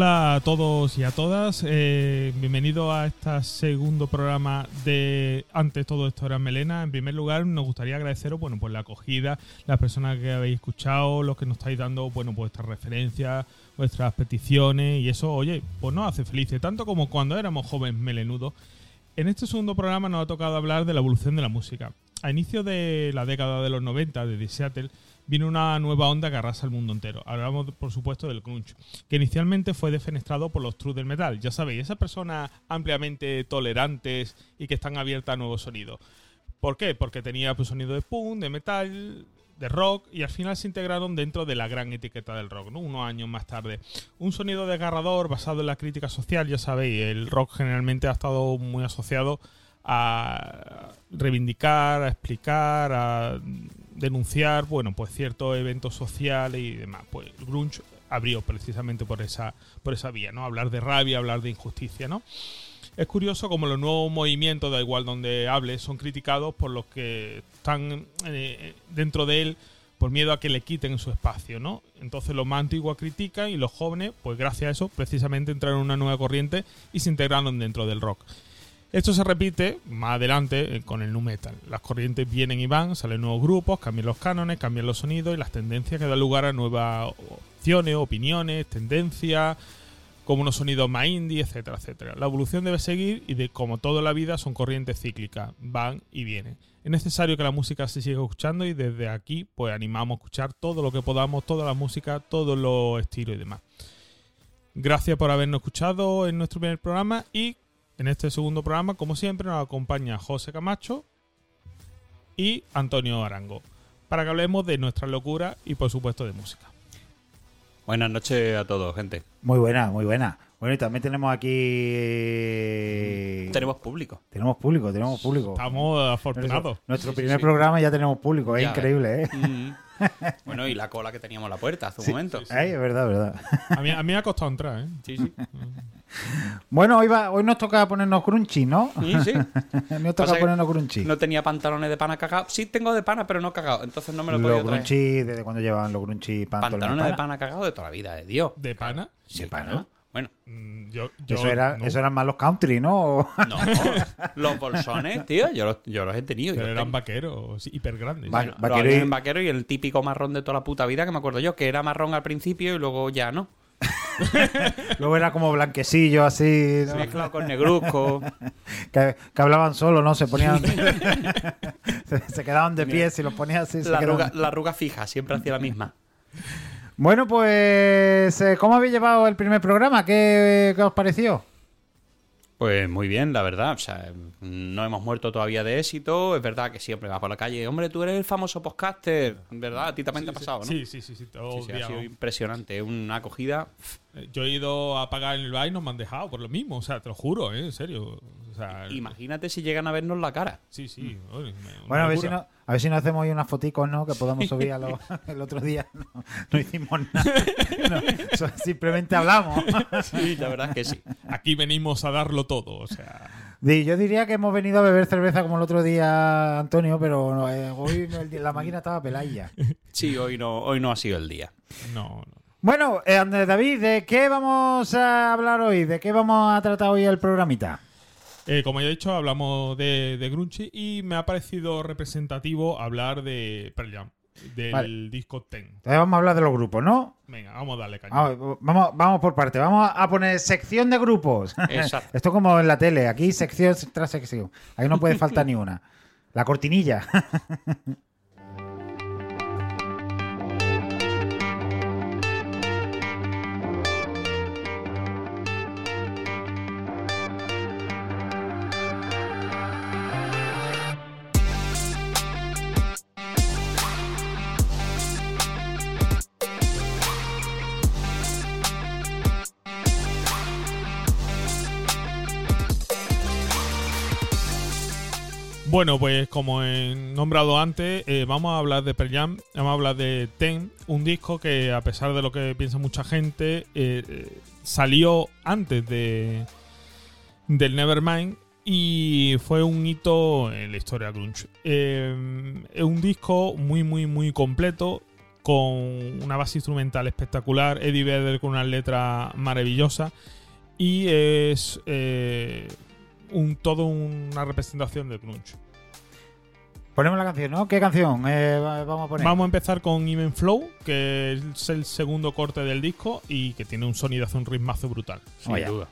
Hola a todos y a todas, eh, bienvenido a este segundo programa de Antes todo esto era Melena. En primer lugar, nos gustaría agradeceros bueno, pues la acogida, las personas que habéis escuchado, los que nos estáis dando bueno, pues vuestras referencias, vuestras peticiones y eso, oye, pues nos hace felices, tanto como cuando éramos jóvenes melenudos. En este segundo programa nos ha tocado hablar de la evolución de la música. A inicio de la década de los 90, desde Seattle, vino una nueva onda que arrasa el mundo entero. Hablamos, por supuesto, del crunch, que inicialmente fue defenestrado por los true del metal. Ya sabéis, esas personas ampliamente tolerantes y que están abiertas a nuevos sonidos. ¿Por qué? Porque tenía pues, sonido de punk, de metal, de rock y al final se integraron dentro de la gran etiqueta del rock, ¿no? unos años más tarde. Un sonido desgarrador basado en la crítica social, ya sabéis, el rock generalmente ha estado muy asociado a reivindicar, a explicar, a denunciar, bueno, pues ciertos eventos sociales y demás. Pues grunge abrió precisamente por esa, por esa vía, ¿no? Hablar de rabia, hablar de injusticia, ¿no? Es curioso como los nuevos movimientos, da igual donde hable, son criticados por los que están eh, dentro de él por miedo a que le quiten su espacio, ¿no? Entonces los más antiguos critican y los jóvenes, pues gracias a eso, precisamente entraron en una nueva corriente y se integraron dentro del rock. Esto se repite más adelante eh, con el nu metal. Las corrientes vienen y van, salen nuevos grupos, cambian los cánones, cambian los sonidos y las tendencias que dan lugar a nuevas opciones, opiniones, tendencias, como unos sonidos más indie, etcétera, etcétera. La evolución debe seguir y de como toda la vida son corrientes cíclicas, van y vienen. Es necesario que la música se siga escuchando y desde aquí pues animamos a escuchar todo lo que podamos, toda la música, todos los estilos y demás. Gracias por habernos escuchado en nuestro primer programa y en este segundo programa, como siempre, nos acompaña José Camacho y Antonio Arango para que hablemos de nuestra locura y, por supuesto, de música. Buenas noches a todos, gente. Muy buena, muy buena. Bueno, y también tenemos aquí. Tenemos público. Tenemos público, tenemos público. Estamos afortunados. Nuestro, primer programa ya tenemos público, es increíble, ¿eh? Mm. bueno, y la cola que teníamos a la puerta hace un momento. es verdad, verdad. A mí, a mí me ha costado entrar, ¿eh? Sí, sí. Bueno, hoy, va, hoy nos toca ponernos crunchy, ¿no? Sí, sí. nos toca ponernos crunchy. No tenía pantalones de pana cagado. Sí tengo de pana, pero no cagado. Entonces no me lo puedo traer. crunchy, ¿desde cuando llevaban los crunchy pantalones? Pantalones de pana, cagado de toda la vida, de Dios. ¿De pana? Sí, pana. Bueno, mm, yo, eso, era, eso eran más los country, ¿no? No, los bolsones, tío, yo los, yo los he tenido. Pero eran vaqueros, hiper grandes. vaquero y... el típico marrón de toda la puta vida que me acuerdo yo, que era marrón al principio y luego ya no. luego era como blanquecillo así. ¿no? Mezclado con negruzco. que, hablaban solo, ¿no? Se ponían. se, quedaban de pie si los ponías así. La, arruga, la arruga fija, siempre hacía la misma. Bueno, pues, eh, ¿cómo habéis llevado el primer programa? ¿Qué, os pareció? Pues muy bien, la verdad. O sea, no hemos muerto todavía de éxito. Es verdad que siempre vas por la calle. Hombre, tú eres el famoso podcaster. ¿Verdad? A ti también te ha pasado, ¿no? Sí, sí, sí. sí, ha sido impresionante. Una acogida. Eh, yo he ido a pagar en el bar y nos me han dejado por lo mismo. O sea, te lo juro, ¿eh? En serio. Imagínate si llegan a vernos la cara. Sí, sí. bueno, a ver, si no, a ver si nos hacemos hoy unas foticos, ¿no? Que podamos subir a el otro día. No, hicimos nada. simplemente hablamos. sí, la verdad es que sí. Aquí venimos a darlo todo, o sea... Yo diría que hemos venido a beber cerveza como el otro día, Antonio, pero eh, hoy la máquina estaba pelaya. Sí, hoy no, hoy no ha sido el día. No, no. Bueno, eh, Andrés David, ¿de qué vamos a hablar hoy? ¿De qué vamos a tratar hoy el programita? Eh, como ya he dicho, hablamos de, de y me ha parecido representativo hablar de Pearl Jam, del disco Ten. Entonces vamos a hablar de los grupos, ¿no? Venga, vamos a darle caña. Vamos, vamos, por parte. Vamos a poner sección de grupos. Exacto. Esto como en la tele. Aquí sección tras sección. Ahí no puede faltar ni una. La cortinilla. Bueno, pues como he nombrado antes, eh, vamos a hablar de Pearl Jam, vamos a hablar de Ten, un disco que a pesar de lo que piensa mucha gente, eh, eh, salió antes de del Nevermind y fue un hito en la historia grunge. es un disco muy, muy, muy completo. con una base instrumental espectacular, Eddie Vedder con una letra maravillosa y es eh, un, todo una representación del grunge. Ponemos la canción, ¿no? ¿Qué canción eh, va- vamos a poner? Vamos a empezar con Even Flow, que es el segundo corte del disco y que tiene un sonidazo, un ritmazo brutal. Sin Oye. duda.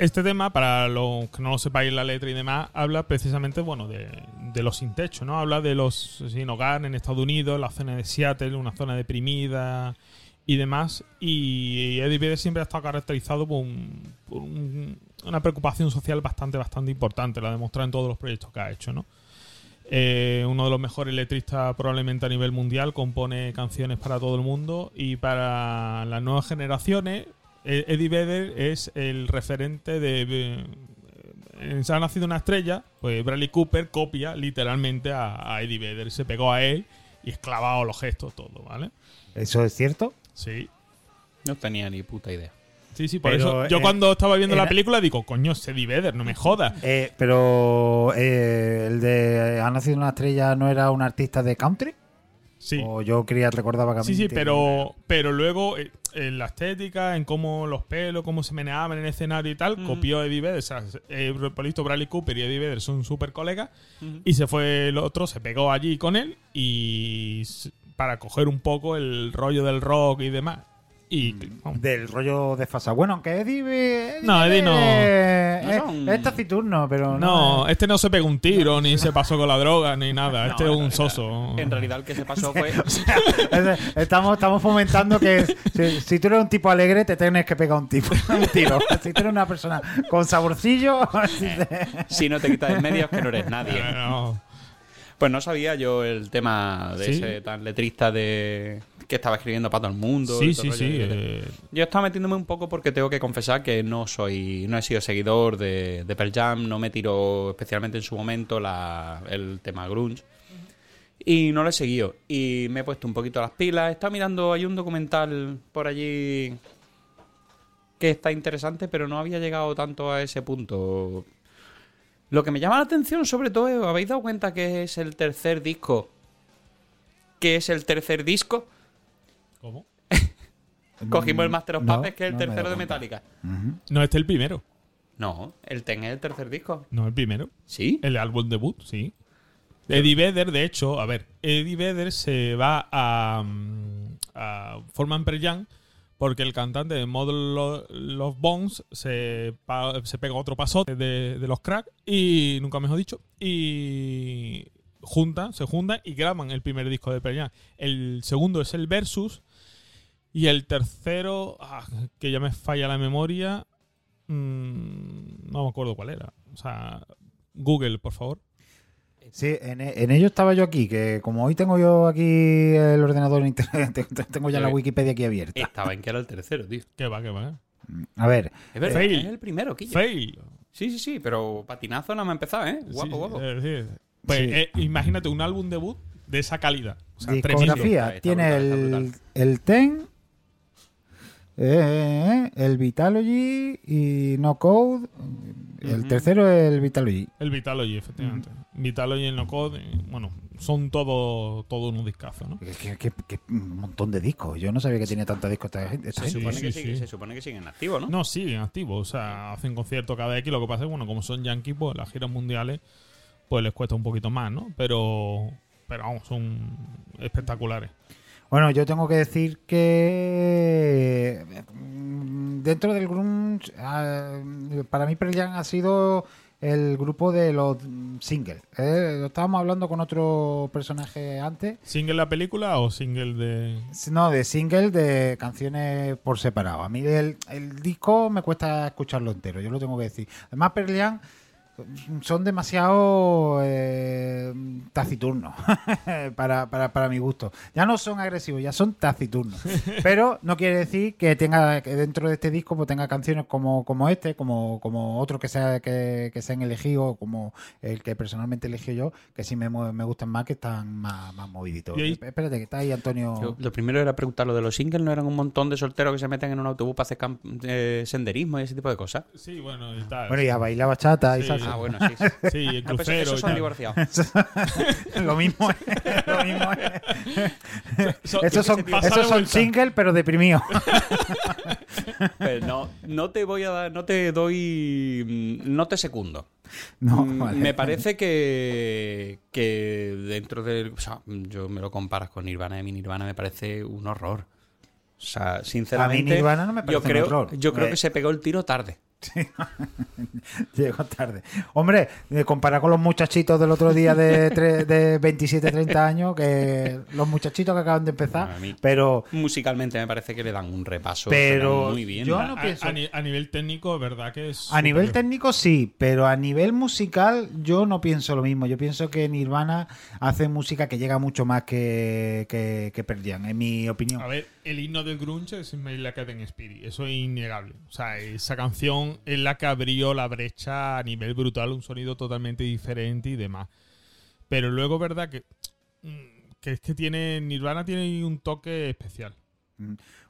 Este tema, para los que no lo sepáis la letra y demás, habla precisamente bueno de, de los sin techo, ¿no? Habla de los sin hogar en Estados Unidos, la zona de Seattle, una zona deprimida y demás. Y Eddie Vedder siempre ha estado caracterizado por, un- por un- una preocupación social bastante, bastante importante. La ha demostrado en todos los proyectos que ha hecho, ¿no? Eh, uno de los mejores letristas probablemente a nivel mundial, compone canciones para todo el mundo y para las nuevas generaciones. Eh, Eddie Vedder es el referente de... eh, en Se ha nacido una estrella, pues Bradley Cooper copia literalmente a, a Eddie Vedder, se pegó a él y es clavado los gestos, todo, ¿vale? ¿Eso es cierto? Sí. No tenía ni puta idea. Sí, sí, por Pero, eso yo eh, cuando estaba viendo la película digo, coño, es Eddie Vedder, no me jodas. Eh, pero eh, el de Ha nacido una estrella no era un artista de country. Sí. O yo quería recordar vagamente. Sí, sí, pero, pero luego eh, en la estética, en cómo los pelos, cómo se meneaban en el escenario y tal, copió Eddie Vedder. O sea, eh, por listo, Bradley Cooper y Eddie Vedder son súper colegas. Y se fue el otro, se pegó allí con él y para coger un poco el rollo del rock y demás. Y vamos. Del rollo desfasado. Bueno, aunque Eddie. Eddie No, Eddie no. No son- Es taciturno, pero. no, No, este no se pegó un tiro, ni se pasó con la droga, ni nada. Este es un soso. En realidad el que se pasó fue... Es- estamos, estamos fomentando que si, si tú eres un tipo alegre, te tienes que pegar un, tipo, un tiro. Si tú eres una persona con saborcillo. si te- si no te quitas en medio es que no eres nadie. No. Pues no sabía yo el tema de Sí. ese tan letrista de que estaba escribiendo para todo el mundo. Sí, todo sí, sí. eh, Yo estaba metiéndome un poco porque tengo que confesar que no soy, no he sido seguidor de, de Pearl Jam, no me tiró especialmente en su momento la, el tema grunge. Y no lo he seguido. Y me he puesto un poquito las pilas. He estado mirando, hay un documental por allí que está interesante, pero no había llegado tanto a ese punto. Lo que me llama la atención sobre todo es, ¿os habéis dado cuenta que es el tercer disco? ¿Que es el tercer disco? ¿Cómo? Cogimos el Master of No, Puppets, que es el no tercero de. Metallica. No, este es el primero. No, el Ten es el tercer disco. No, el primero. ¿Sí? El álbum debut, sí. Eddie Vedder, de hecho, a ver, Eddie Vedder se va a, mm, a Forman Pearl Jam porque el cantante de Model Lo- Love Bones se, se pega otro pasote de, de los cracks y nunca mejor dicho y juntan, se juntan y graban el primer disco de Pearl Jam. El segundo es el Versus y el tercero, ah, que ya me falla la memoria, mm, no me acuerdo cuál era. O sea, Google, por favor. Sí, en, en ello estaba yo aquí, que como hoy tengo yo aquí el ordenador en internet, tengo ya la Eh, Wikipedia aquí abierta. Estaba en que era el tercero, tío. Que va, que va. A ver, Es verdad, Fail. es el primero, Quilla. Fail. Sí, sí, sí, pero patinazo no me ha empezado, ¿eh? Guapo, Sí, guapo. decir, pues Sí. eh, imagínate un álbum debut de esa calidad. O sea, discografía. Está tiene brutal, está el, el Ten, eh, el Vitalogy y No Code. El tercero es el Vitalogy. El Vitalogy, efectivamente. Vitalogy y el No Code, eh, bueno, son todo, todo unos discazos, ¿no? Que, que- que- que un montón de discos. Yo no sabía que tenía tanta discos esta gente. esta Se. Sí, supone que sí, sigue- sí. se supone que siguen activos, ¿no? No, siguen activos, o sea, hacen conciertos cada X. Lo que pasa es que, bueno, como son yankees, pues las giras mundiales, pues les cuesta un poquito más, ¿no? Pero, pero vamos, son espectaculares. Bueno, yo tengo que decir que mm, dentro del grunge, ah, para mí Pearl Jam ha sido el grupo de los singles. ¿eh? Lo estábamos hablando con otro personaje antes. ¿Single la película o single de.? No, de single, de canciones por separado. A mí el, el disco me cuesta escucharlo entero, yo lo tengo que decir. Además, Perlian son demasiado eh, taciturnos para, para, para mi gusto. Ya no son agresivos, ya son taciturnos. Pero no quiere decir que tenga que dentro de este disco pues, tenga canciones como, como este, como, como otro que sea que, que se han elegido, como el que personalmente elegí yo, que sí me, me gustan más, que están más, más moviditos. Ahí- Espérate, que está ahí Antonio. Yo- lo primero era preguntar lo de los singles, ¿no eran un montón de solteros que se meten en un autobús para hacer camp- eh, senderismo y ese tipo de cosas? Sí, bueno, y tal. Bueno, y a bailar bachata y Sí. salsa. Ah, bueno, sí. sí. Sí, el Ah, pues crucero. esos y son divorciados. lo mismo es. Lo mismo es. So- Esos son, esos son single, pero deprimidos. Pues no, no te voy a dar, no te doy, mm, no te secundo. No, Mm, vale. Me parece que, que dentro del. O sea, yo me lo comparas con Nirvana y mi Nirvana me parece un horror. O sea, sinceramente. Nirvana no me yo parece un creo, horror. Yo creo Eh. que se pegó el tiro tarde. Llegó tarde. Hombre, eh, comparado con los muchachitos del otro día de, de 27, 30 años, que los muchachitos que acaban de empezar, A mí- pero Musicalmente me parece que le dan un repaso. Pero muy bien. yo A, no a- pienso- a ni- a nivel técnico, verdad que es. a nivel técnico sí, pero a nivel musical yo no pienso lo mismo. Yo pienso que Nirvana hace música que llega mucho más que, que, que en mi opinión. A ver, el himno del grunge es Like Teen Spirit. Eso es innegable. O sea, esa canción es la que abrió la brecha a nivel brutal, un sonido totalmente diferente y demás. Pero luego, verdad que, mm, que es que tiene Nirvana tiene un toque especial.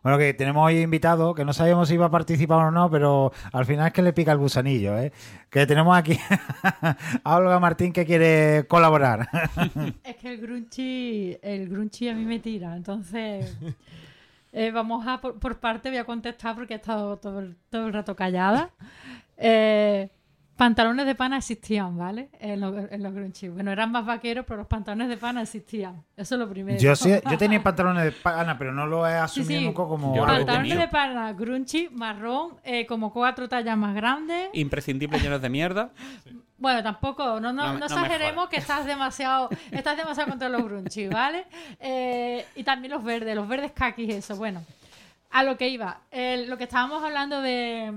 Bueno, que tenemos hoy invitado, que no sabíamos si iba a participar o no, pero al final es que le pica el gusanillo, ¿eh? Que tenemos aquí a Olga Martín que quiere colaborar. Es que el grunchi, el grunchi a mí me tira, entonces eh, vamos a por, por parte, voy a contestar porque he estado todo el, todo el rato callada. Eh, pantalones de pana existían, ¿vale? En los, en los grunchi. Bueno, eran más vaqueros, pero los pantalones de pana existían. Eso es lo primero. Yo sí, yo tenía pantalones de pana, pero no lo he asumido Sí, sí. nunca como Yo lo Pantalones de pana, grunchi, marrón, eh, como cuatro tallas más grandes. Imprescindible llenos de mierda. Bueno, tampoco, no, no, exageremos que estás demasiado, estás demasiado contra los grunchi, ¿vale? Eh, y también los verdes, los verdes kakis, eso, bueno. A lo que iba, eh, lo que estábamos hablando de...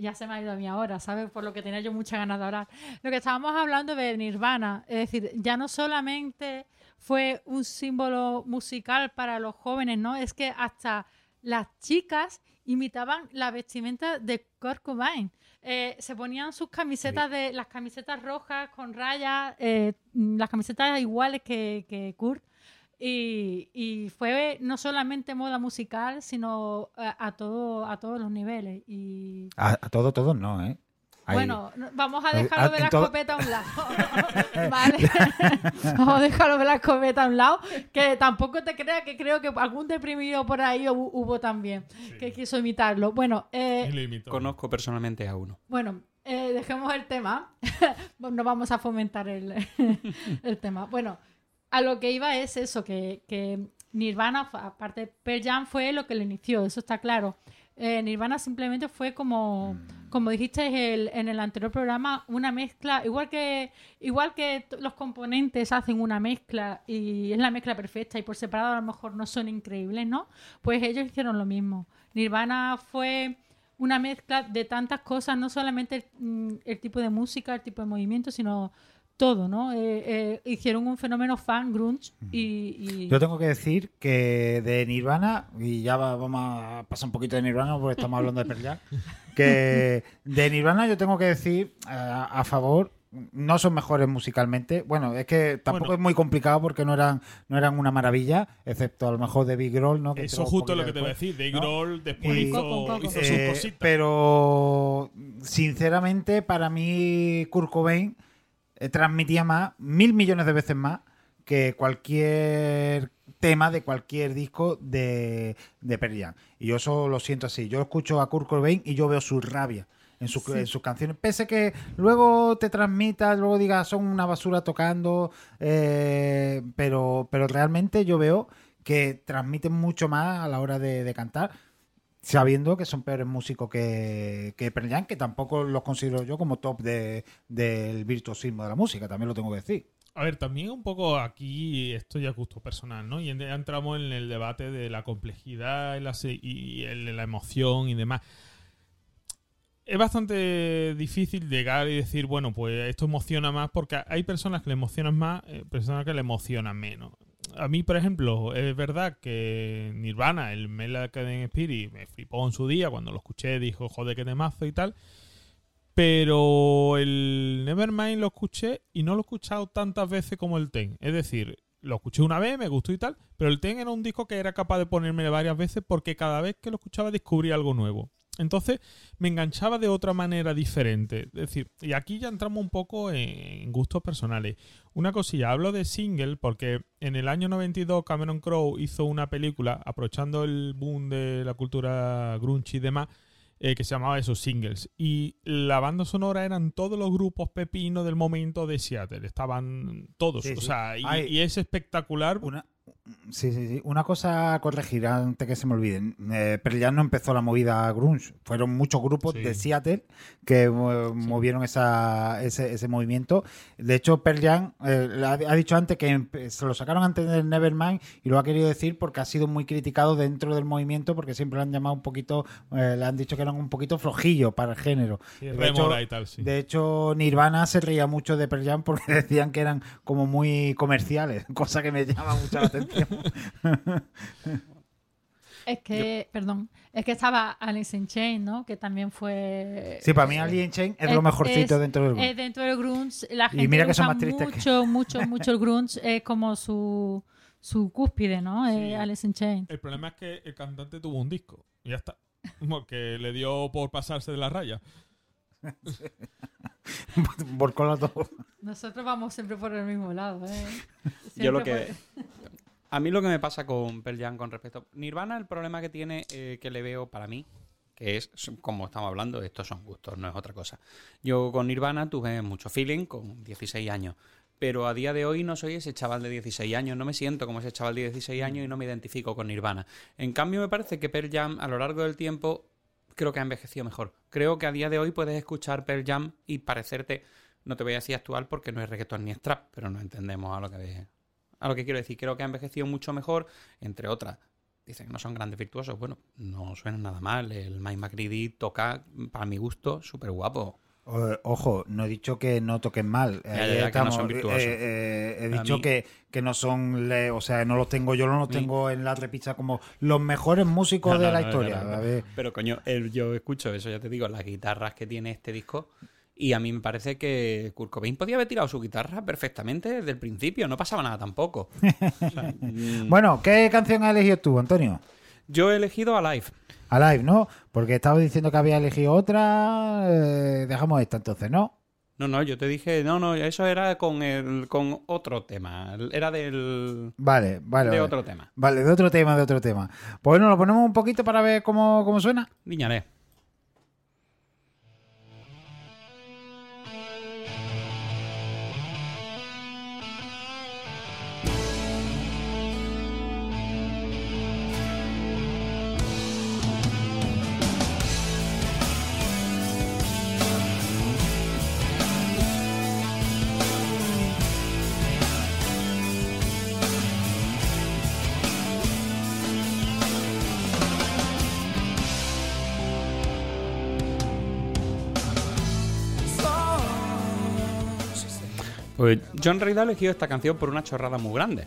Ya se me ha ido a mí ahora, ¿sabes? Por lo que tenía yo mucha ganas de hablar. Lo que estábamos hablando de Nirvana, es decir, ya no solamente fue un símbolo musical para los jóvenes, ¿no? Es que hasta las chicas imitaban la vestimenta de Kurt Cobain. Eh, se ponían sus camisetas de las camisetas rojas con rayas, eh, las camisetas iguales que, que Kurt. Y, y fue no solamente moda musical, sino a, a todo, a todos los niveles. Y A, a todo, todos no, ¿eh? Ahí- bueno, no- vamos a Ahí- dejarlo ah, de la todo- escopeta a un lado. vale. vamos a dejarlo de la escopeta a un lado. Que tampoco te creas que creo que algún deprimido por ahí hu- hubo también que quiso imitarlo. Bueno, eh. Conozco personalmente a uno. bueno, eh, dejemos el tema. no vamos a fomentar el, el tema. Bueno, a lo que iba es eso, que, que Nirvana, aparte Pearl Jam fue lo que lo inició, eso está claro. Eh, Nirvana simplemente fue como, como dijiste el- en el anterior programa, una mezcla, igual que, igual que los componentes hacen una mezcla y es la mezcla perfecta y por separado a lo mejor no son increíbles, ¿no? Pues ellos hicieron lo mismo. Nirvana fue una mezcla de tantas cosas, no solamente el, mm, el tipo de música, el tipo de movimiento, sino todo, ¿no? Eh, eh, hicieron un fenómeno fan grunge y... y- Yo tengo que decir que de Nirvana, y ya va- vamos a pasar un poquito de Nirvana porque estamos hablando de Pearl Jam, que de Nirvana yo tengo que decir a favor, no son mejores musicalmente. Bueno, es que tampoco Bueno. es muy complicado porque no eran no eran una maravilla, excepto a lo mejor de Big Grohl, ¿no? Que Eso justo lo que te voy a decir. Dave ¿no? Grohl después Y- hizo, Coco, coco. hizo sus Eh, cositas. pero sinceramente para mí Kurt Cobain eh, transmitía más, mil millones de veces más que cualquier tema de cualquier disco de, de Pearl Jam. Y yo eso lo siento así. Yo escucho a Kurt Cobain y yo veo su rabia. En, sus- en sus canciones, pese que luego te transmitas, luego digas son una basura tocando, eh, pero, pero realmente yo veo que transmiten mucho más a la hora de, de cantar sabiendo que son peores músicos que, que que tampoco los considero yo como top de- del virtuosismo de la música, también lo tengo que decir. A ver, también un poco aquí esto ya es gusto personal, ¿no? Y entramos en el debate de la complejidad y la, y la emoción y demás. Es bastante difícil llegar y decir, bueno, pues esto emociona más, porque hay personas que le emocionan más, eh, personas que le emocionan menos. A mí, por ejemplo, es verdad que Nirvana, el Mel Academy Spirit, me flipó en su día cuando lo escuché, dijo, joder, qué temazo y tal. Pero el Nevermind lo escuché y no lo he escuchado tantas veces como el Ten. Es decir, lo escuché una vez, me gustó y tal, pero el Ten era un disco que era capaz de ponerme varias veces porque cada vez que lo escuchaba descubría algo nuevo. Entonces me enganchaba de otra manera diferente. Es decir, y aquí ya entramos un poco en gustos personales. Una cosilla, hablo de single porque en el año 92 Cameron Crowe hizo una película aprovechando el boom de la cultura grunge y demás eh, que se llamaba esos singles. Y la banda sonora eran todos los grupos pepinos del momento de Seattle. Estaban todos. Sí, o sí. sea, y, Ay. y es espectacular. Una, sí, sí, sí. Una cosa a corregir antes que se me olviden. Eh, Pearl Jam no empezó la movida grunge. Fueron muchos grupos Sí. de Seattle que eh, movieron esa, ese, ese movimiento. De hecho, Pearl Jam eh, ha, ha dicho antes que se lo sacaron antes del Nevermind y lo ha querido decir porque ha sido muy criticado dentro del movimiento porque siempre lo han llamado un poquito, eh, le han dicho que eran un poquito flojillo para el género. Sí, De hecho- y tal, sí. De hecho, Nirvana se reía mucho de Pearl Jam porque decían que eran como muy comerciales, cosa que me llama mucho la atención. Es que, perdón, es que estaba Alice in Chains, ¿no? Que también fue... Sí, para mí Alien Chain es, lo Es- mejorcito es- dentro del grupo. Eh, dentro del grunge, la Y gente mira le que son más tristes que- mucho, mucho, mucho el grunge. Es como su, su cúspide, ¿no? Sí. Eh, Alice in Chains. El problema es que el cantante tuvo un disco. Y ya está. Porque le dio por pasarse de la raya. Por cola todo. Nosotros vamos siempre por el mismo lado, ¿eh? Yo lo que. por- A mí lo que me pasa con Pearl Jam con respecto. Nirvana, el problema que tiene, eh, que le veo para mí, que es, como estamos hablando, estos son gustos, no es otra cosa. Yo con Nirvana tuve mucho feeling con 16 años. Pero a día de hoy no soy ese chaval de 16 años, no me siento como ese chaval de 16 años y no me identifico con Nirvana. En cambio, me parece que Pearl Jam, a lo largo del tiempo, creo que ha envejecido mejor. Creo que a día de hoy puedes escuchar Pearl Jam y parecerte, no te voy a decir actual porque no es reggaetón ni es pero no entendemos a lo que a lo que quiero decir. Creo que ha envejecido mucho mejor, entre otras. Dicen que no son grandes virtuosos. Bueno, no suena nada mal. El Mike McCready toca, para mi gusto, súper guapo. Ojo, no he dicho que no toquen mal. Ya, que no estamos. son virtuosos. Eh, eh, he dicho mí- que, que no son, le- o sea, no los tengo, yo no los tengo en la repisa como los mejores músicos No, de la historia. Pero coño, el- yo escucho eso, ya te digo, las guitarras que tiene este disco. Y a mí me parece que Kurt Cobain podía haber tirado su guitarra perfectamente desde el principio, no pasaba nada tampoco. O sea, mm, Bueno, ¿qué canción has elegido tú, Antonio? yo he elegido Alive. Alive, ¿no? Porque estaba diciendo que había elegido otra. eh, dejamos esta entonces, ¿no? No, no, yo te dije, no, no, eso era con el, con otro tema. Era del. Vale, vale. de vale. otro tema. Vale, de otro tema, de otro tema. Pues bueno, lo ponemos un poquito para ver cómo, cómo suena. Viñaré. Pues John Reid ha elegido esta canción por una chorrada muy grande.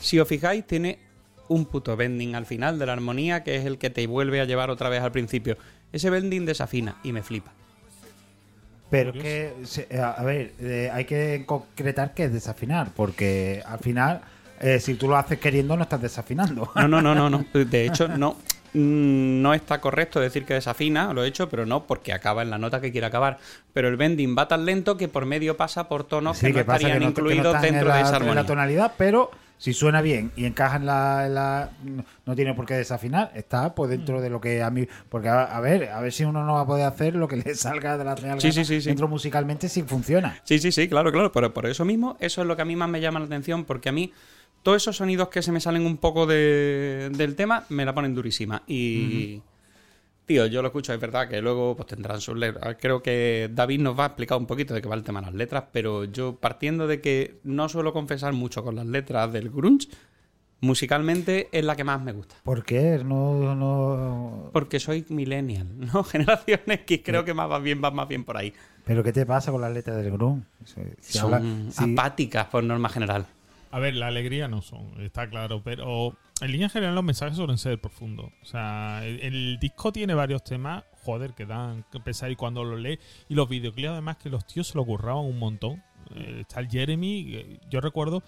Si os fijáis, tiene un puto bending al final de la armonía que es el que te vuelve a llevar otra vez al principio. Ese bending desafina y me flipa. Pero que, a a ver, eh, hay que concretar que es desafinar, porque al final, eh, si tú lo haces queriendo, no estás desafinando. No, no, no, no, no. De hecho, no. Mm, No está correcto decir que desafina, lo he hecho, pero no, porque acaba en la nota que quiere acabar. Pero el bending va tan lento que por medio pasa por tonos Sí, que no estarían no- que no incluidos en dentro la- de esa en armonía. la tonalidad, pero si suena bien y encaja en la, en la- no tiene por qué desafinar, está pues Mm. dentro de lo que a mí, porque a, a ver, a ver si uno no va a poder hacer lo que le salga de la sí, sí, sí. dentro musicalmente si funciona. Sí, sí, sí, claro, claro. Pero por eso mismo, eso es lo que a mí más me llama la atención, porque a mí todos esos sonidos que se me salen un poco de- del tema me la ponen durísima. Y. Tío, yo lo escucho, es verdad que luego pues tendrán sus letras. Creo que David nos va a explicar un poquito de qué va el tema de las letras, pero yo partiendo de que no suelo confesar mucho con las letras del grunge, musicalmente es la que más me gusta. ¿Por qué? No, no... Porque soy millennial, ¿no? Generación X creo que más bien, va más bien por ahí. ¿Pero qué te pasa con las letras del grunge? Si- si Son habla- si- apáticas por norma general. A ver, la alegría no son, está claro, pero en línea general los mensajes suelen ser profundos. O sea, el, el disco tiene varios temas, joder, que dan que pensar y cuando lo lees. Y los videoclips, además, que los tíos se lo curraban un montón. Eh, está el Jeremy, yo recuerdo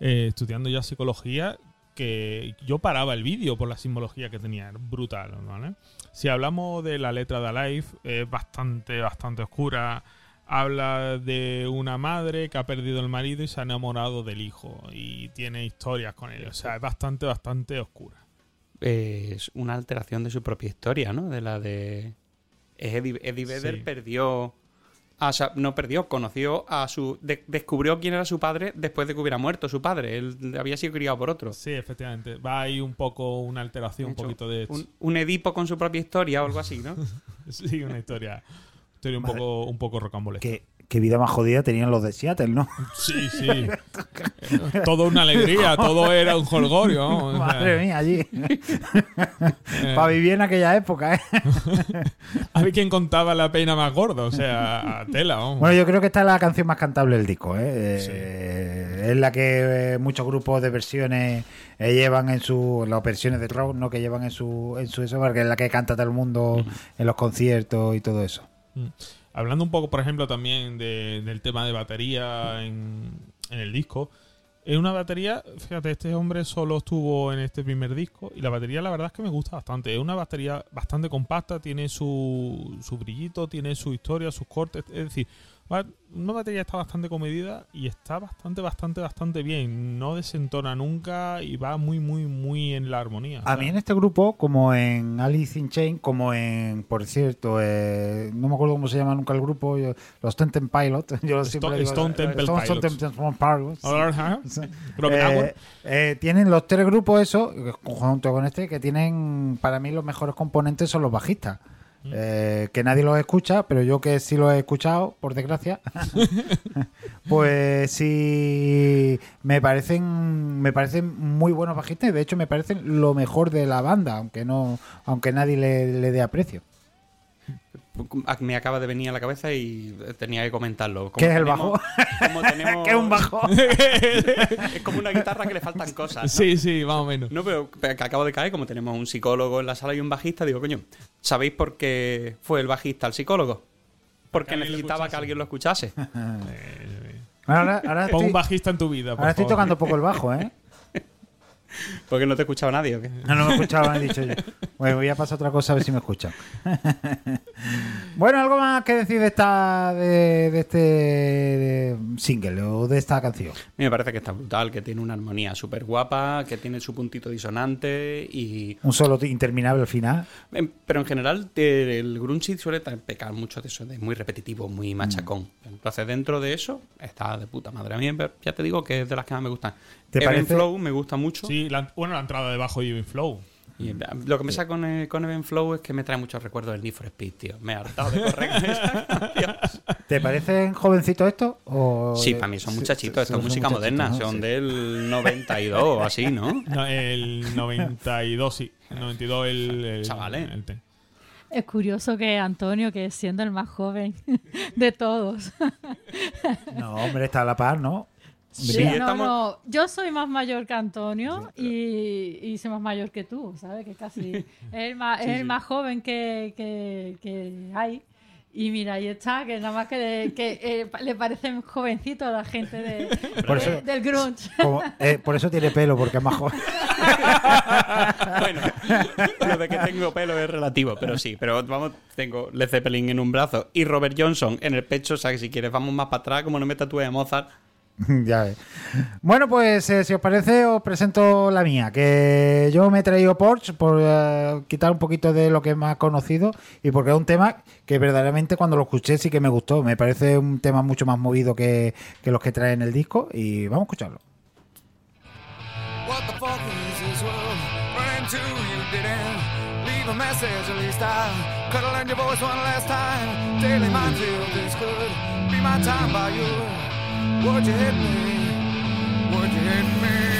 eh, estudiando ya psicología que yo paraba el vídeo por la simbología que tenía, brutal, ¿vale? Si hablamos de la letra de Alive, es bastante, bastante oscura. Habla de una madre que ha perdido el marido y se ha enamorado del hijo y tiene historias con él. O sea, es bastante, bastante oscura. Es una alteración de su propia historia, ¿no? De la de... Eddie, Eddie Vedder Sí. perdió... a sa- no perdió, conoció a su... de- descubrió quién era su padre después de que hubiera muerto su padre. Él había sido criado por otro. Sí, efectivamente. Va ahí un poco una alteración, un poquito de... Un, un Edipo con su propia historia o algo así, ¿no? Sí, una historia, historia un, poco, un poco rocambolesca. ¿Qué, qué vida más jodida tenían los de Seattle, ¿no? Sí, sí. todo una alegría, todo era un holgorio. vamos, o sea, Madre mía, allí. eh, Para vivir en aquella época, ¿eh? a ver quién contaba la pena más gorda, o sea, a tela, vamos. Bueno, yo creo que esta es la canción más cantable del disco, ¿eh? Sí. Eh, Es la que eh, muchos grupos de versiones eh, llevan en su... Las versiones de rock, ¿no? Que llevan en su... En su eso, porque es la que canta todo el mundo en los conciertos y todo eso. Mm. Hablando un poco, por ejemplo, también de- del tema de batería en, en el disco. Es una batería, fíjate, este hombre solo estuvo en este primer disco y la batería la verdad es que me gusta bastante. Es una batería bastante compacta, tiene su, su brillito, tiene su historia, sus cortes. Es decir, una batería está bastante comedida y está bastante, bastante, bastante bien. No desentona nunca y va muy, muy, muy en la armonía. A mí en este grupo, como en Alice in Chain, como en, por cierto, eh, no me acuerdo cómo se llama nunca el grupo, yo- los Stone Temple Pilots, yo Stone- digo, Stone Temple Stone- Stone Pilots. Temple Pilots. Eh, eh, tienen los tres grupos eso, junto con este, que tienen, para mí los mejores componentes son los bajistas. Eh, que nadie los escucha, pero yo que sí los he escuchado, por desgracia, pues sí me parecen, me parecen muy buenos bajistas de hecho me parecen lo mejor de la banda, aunque no, aunque nadie le, le dé aprecio. Me acaba de venir a la cabeza y tenía que comentarlo. ¿Qué es el tenemos- tenemos... ¿Qué es un bajo? es como una guitarra que le faltan cosas. ¿no? Sí, sí, más o menos. No, pero pero que acabo de caer, como tenemos un psicólogo en la sala y un bajista, digo, coño, ¿sabéis por qué fue el bajista el psicólogo? Porque necesitaba que alguien lo escuchase. Ahora, ahora Pon un bajista en tu vida. por ahora estoy favor. tocando poco el bajo, ¿eh? Porque no te escuchaba nadie, ¿o qué? No, no me escuchaban, he dicho yo. Bueno, voy a pasar otra cosa a ver si me escuchan. bueno, ¿algo más que decir de esta de, de este de single o de esta canción? A mí me parece que está brutal, que tiene una armonía súper guapa, que tiene su puntito disonante y... Un solo interminable al final. Pero en general el grunge suele pecar mucho de eso, de muy repetitivo, muy machacón. Entonces dentro de eso está de puta madre. A mí ya te digo que es de las que más me gustan. ¿Te Even parece? Flow me gusta mucho. Sí, la- bueno, la entrada de bajo y Even Flow. Y lo que me saca con, eh, con Even Flow es que me trae muchos recuerdos del Need for Speed, tío. Me he hartado de correr con esa canción. ¿Te parecen jovencitos estos? O Sí, para mí son muchachitos. sí, Esto es música moderna. ¿no? Son Sí. del 92 o así, ¿no? No, el 92, sí. El 92 el, el, Chavales. el Es curioso que Antonio, que siendo el más joven de todos. No, hombre, está a la par, ¿no? Sí, no, estamos- no, yo soy más mayor que Antonio y, y soy más mayor que tú, ¿sabes? Que casi es el más, es el más joven que, que, que hay. Y mira, ahí está, que nada más que, le, que eh, le parecen jovencitos a la gente de, Por de- eso- del grunge. Como- eh, por eso tiene pelo, porque es más joven. bueno, lo de que tengo pelo es relativo, pero sí. Pero vamos, tengo Led Zeppelin en un brazo y Robert Johnson en el pecho. O sea, que si quieres, vamos más para atrás, como no me tatúe a Mozart. ya ves. Bueno, pues eh, si os parece, os presento la mía. Que yo me he traído Porsche por eh, quitar un poquito de lo que es más conocido y porque es un tema que verdaderamente cuando lo escuché sí que me gustó. Me parece un tema mucho más movido que, que los que trae en el disco y vamos a escucharlo. Thank one, two, you didn't leave a message. At least I learned your voice one last time. Daily this could be my time by you. Would you hit me? Would you hit me?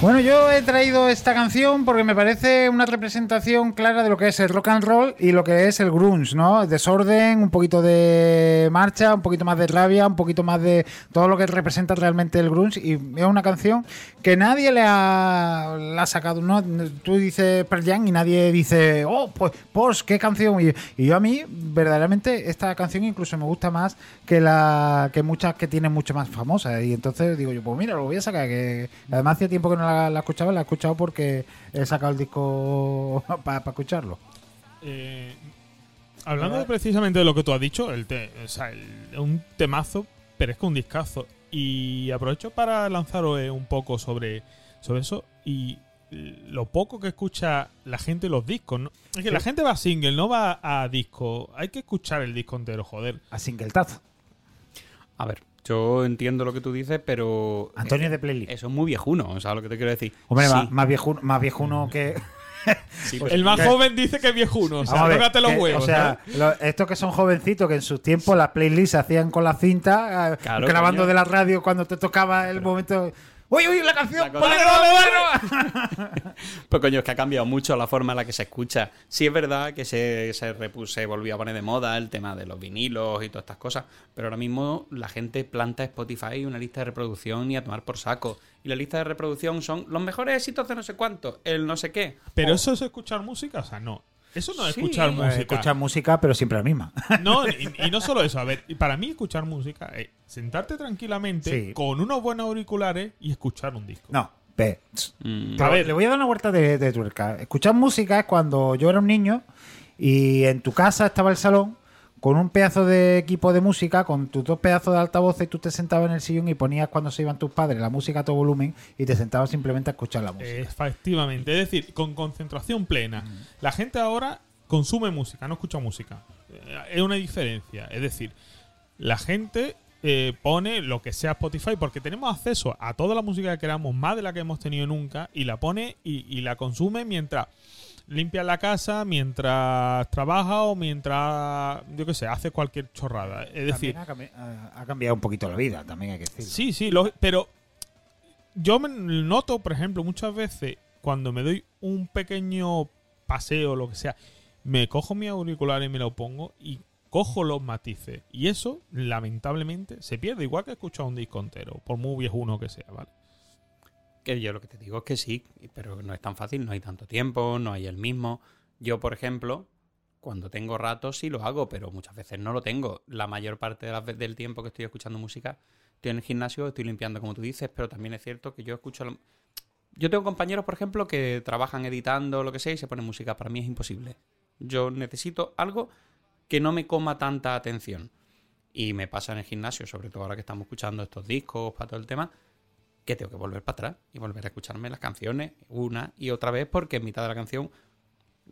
Bueno, yo he traído esta canción porque me parece una representación clara de lo que es el rock and roll y lo que es el grunge, ¿no? Desorden, un poquito de marcha, un poquito más de rabia, un poquito más de todo lo que representa realmente el grunge y es una canción que nadie le ha, sacado, ¿no? Tú dices Pearl Jam y nadie dice, oh, pues, pues qué canción. Y, yo a mí, verdaderamente, esta canción incluso me gusta más que la que muchas que tienen mucho más famosas y entonces digo yo, pues mira, lo voy a sacar, que además hacía tiempo que no la, la escuchaba, la he escuchado porque he sacado el disco para escucharlo. Eh, hablando precisamente de lo que tú has dicho, el te- o sea, el- un temazo, pero es que un discazo. Y aprovecho para lanzaros eh, un poco sobre, sobre eso y lo poco que escucha la gente los discos. ¿no? Es que la gente va a single, no va a disco. Hay que escuchar el disco entero, joder. A singletazo. A ver, yo entiendo lo que tú dices, pero. Antonio de Playlist. Eso es muy viejuno, ¿sabes lo que te quiero decir? Hombre, Sí, más, más viejuno, más viejuno que. sí, Pues El más joven dice que es viejuno. O sea, ver, tócate los que, huevos. O sea, lo- estos que son jovencitos, que en sus tiempos las playlists se hacían con la cinta, eh, Claro, grabando coño. de la radio cuando te tocaba el momento. ¡Uy, uy, la canción! La cosa- ponla, ¡Dale, ponla, dale, ponla! Pues coño, es que ha cambiado mucho la forma en la que se escucha. Sí es verdad que se, se, repu- se volvió a poner de moda el tema de los vinilos y todas estas cosas, pero ahora mismo la gente planta Spotify una lista de reproducción y a tomar por saco. Y la lista de reproducción son los mejores éxitos de no sé cuánto, el no sé qué. Pero O- eso es escuchar música, o sea, no. Eso no es Sí. escuchar Eh, música. Escuchas música, pero siempre la misma. No, y, y no solo eso. A ver, y para mí escuchar música es sentarte tranquilamente Sí. con unos buenos auriculares y escuchar un disco. No, ve. Mm, A ver, le voy a dar una vuelta de, de tuerca. Escuchar música es cuando yo era un niño y en tu casa estaba el salón con un pedazo de equipo de música, con tus dos pedazos de altavoces, y tú te sentabas en el sillón y ponías cuando se iban tus padres la música a todo volumen y te sentabas simplemente a escuchar la música. Efectivamente. Es decir, con concentración plena. La gente ahora consume música, no escucha música. Eh, Es una diferencia. Es decir, la gente eh, pone lo que sea Spotify porque tenemos acceso a toda la música que queramos, más de la que hemos tenido nunca, y la pone y, y la consume mientras limpia la casa, mientras trabaja o mientras, yo qué sé, hace cualquier chorrada. Es decir, ha, cambi- ha- ha cambiado un poquito la vida, también hay que decirlo. Sí, sí, lo- pero yo me noto, por ejemplo, muchas veces cuando me doy un pequeño paseo, lo que sea, me cojo mi auricular y me lo pongo y cojo los matices. Y eso, lamentablemente, se pierde, igual que escuchar un disco entero, por muy viejuno que sea, ¿vale? Yo lo que te digo es que sí, pero no es tan fácil, no hay tanto tiempo, no hay el mismo. Yo, por ejemplo, cuando tengo ratos sí lo hago, pero muchas veces no lo tengo. La mayor parte de las del tiempo que estoy escuchando música, estoy en el gimnasio, estoy limpiando, como tú dices, pero también es cierto que yo escucho... la- Yo tengo compañeros, por ejemplo, que trabajan editando, lo que sea, y se ponen música. Para mí es imposible. Yo necesito algo que no me coma tanta atención. Y me pasa en el gimnasio, sobre todo ahora que estamos escuchando estos discos para todo el tema, que tengo que volver para atrás y volver a escucharme las canciones una y otra vez porque en mitad de la canción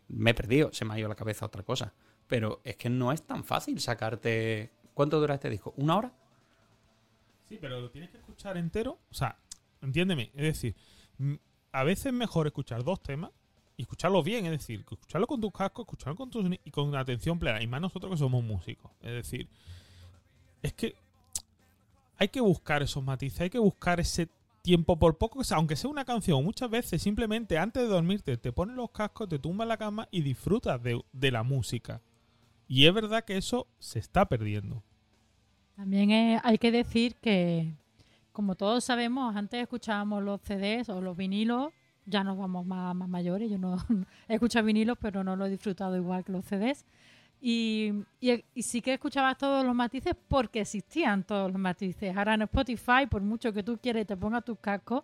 me he perdido, se me ha ido la cabeza otra cosa. Pero es que no es tan fácil sacarte... ¿Cuánto dura este disco? ¿Una hora? Sí, pero lo tienes que escuchar entero. O sea, entiéndeme. Es decir, a veces es mejor escuchar dos temas y escucharlos bien. Es decir, escucharlo con tus cascos, escucharlo con tus y con atención plena. Y más nosotros que somos músicos. Es decir, es que hay que buscar esos matices, hay que buscar ese tiempo por poco, aunque sea una canción, muchas veces simplemente antes de dormirte te pones los cascos, te tumbas la cama y disfrutas de, de la música. Y es verdad que eso se está perdiendo. También hay que decir que, como todos sabemos, antes escuchábamos los CDs o los vinilos, ya nos vamos más, más mayores, yo no he escuchado vinilos, pero no lo he disfrutado igual que los CDs. Y, y- y sí que escuchabas todos los matices porque existían todos los matices. Ahora en Spotify, por mucho que tú quieras y te pongas tus cascos,